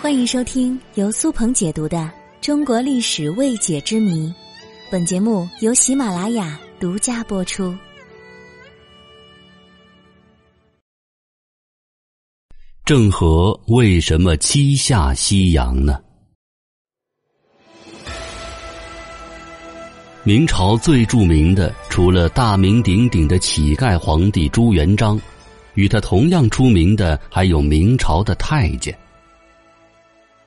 欢迎收听由苏鹏解读的《中国历史未解之谜》，本节目由喜马拉雅独家播出。郑和为什么七下西洋呢？明朝最著名的，除了大名鼎鼎的乞丐皇帝朱元璋，与他同样出名的还有明朝的太监。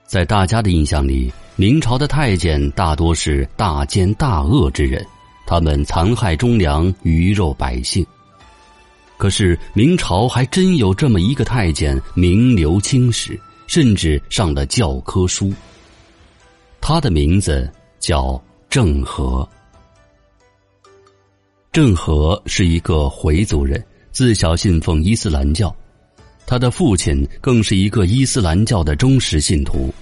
在大家的印象里，明朝的太监大多是大奸大恶之人，他们残害忠良，鱼肉百姓。可是明朝还真有这么一个太监，名留青史，甚至上了教科书。他的名字叫郑和。郑和是一个回族人，自小信奉伊斯兰教，他的父亲更是一个伊斯兰教的忠实信徒。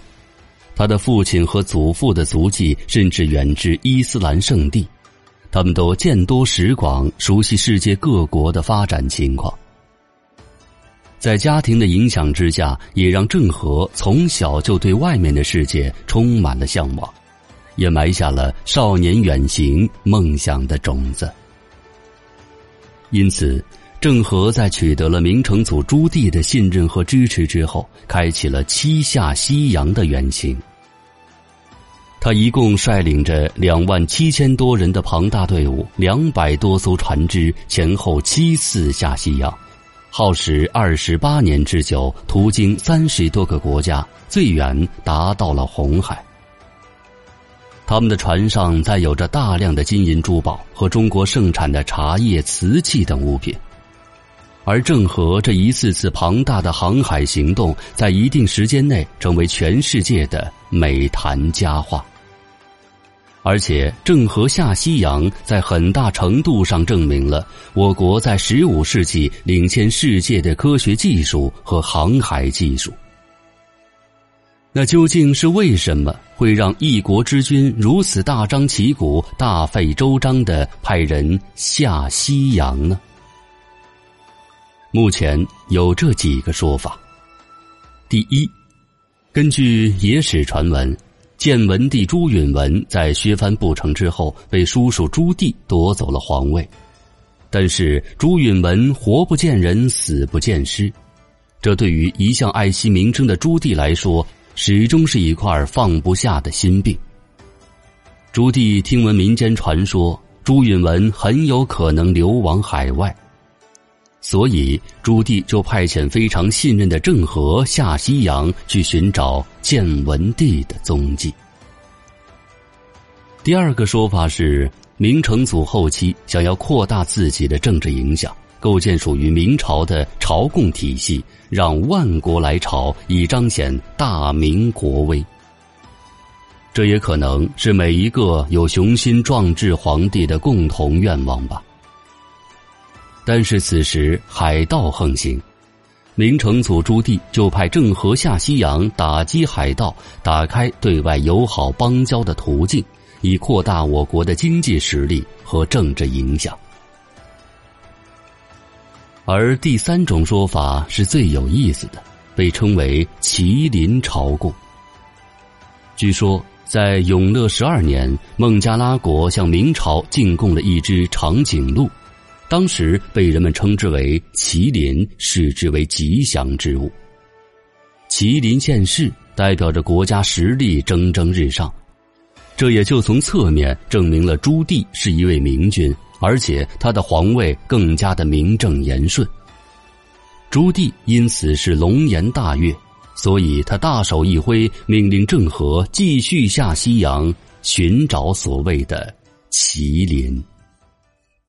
他的父亲和祖父的足迹甚至远至伊斯兰圣地，他们都见多识广，熟悉世界各国的发展情况。在家庭的影响之下，也让郑和从小就对外面的世界充满了向往，也埋下了少年远行梦想的种子。因此，郑和在取得了明成祖朱棣的信任和支持之后，开启了七下西洋的远行。他一共率领着两万七千多人的庞大队伍，两百多艘船只，前后七次下西洋，耗时二十八年之久，途经三十多个国家，最远达到了红海。他们的船上载有着大量的金银珠宝和中国盛产的茶叶、瓷器等物品，而郑和这一次次庞大的航海行动，在一定时间内成为全世界的美谈佳话。而且，郑和下西洋在很大程度上证明了我国在十五世纪领先世界的科学技术和航海技术。那究竟是为什么会让一国之君如此大张旗鼓、大费周章的派人下西洋呢？目前有这几个说法。第一，根据野史传闻，建文帝朱允文在削藩不成之后，被叔叔朱棣夺走了皇位，但是朱允文活不见人，死不见尸，这对于一向爱惜名声的朱棣来说。始终是一块放不下的心病。朱棣听闻民间传说，朱允文很有可能流亡海外，所以朱棣就派遣非常信任的郑和下西洋去寻找建文帝的踪迹。第二个说法是，明成祖后期想要扩大自己的政治影响。构建属于明朝的朝贡体系，让万国来朝，以彰显大明国威。这也可能是每一个有雄心壮志皇帝的共同愿望吧。但是此时海盗横行，明成祖朱棣就派郑和下西洋打击海盗，打开对外友好邦交的途径，以扩大我国的经济实力和政治影响。而第三种说法是最有意思的，被称为“麒麟朝贡”。据说，在永乐十二年，孟加拉国向明朝进贡了一只长颈鹿，当时被人们称之为“麒麟”，视之为吉祥之物。麒麟现世，代表着国家实力蒸蒸日上，这也就从侧面证明了朱棣是一位明君。而且他的皇位更加的名正言顺。朱棣因此是龙颜大悦，所以他大手一挥，命令郑和继续下西洋寻找所谓的麒麟。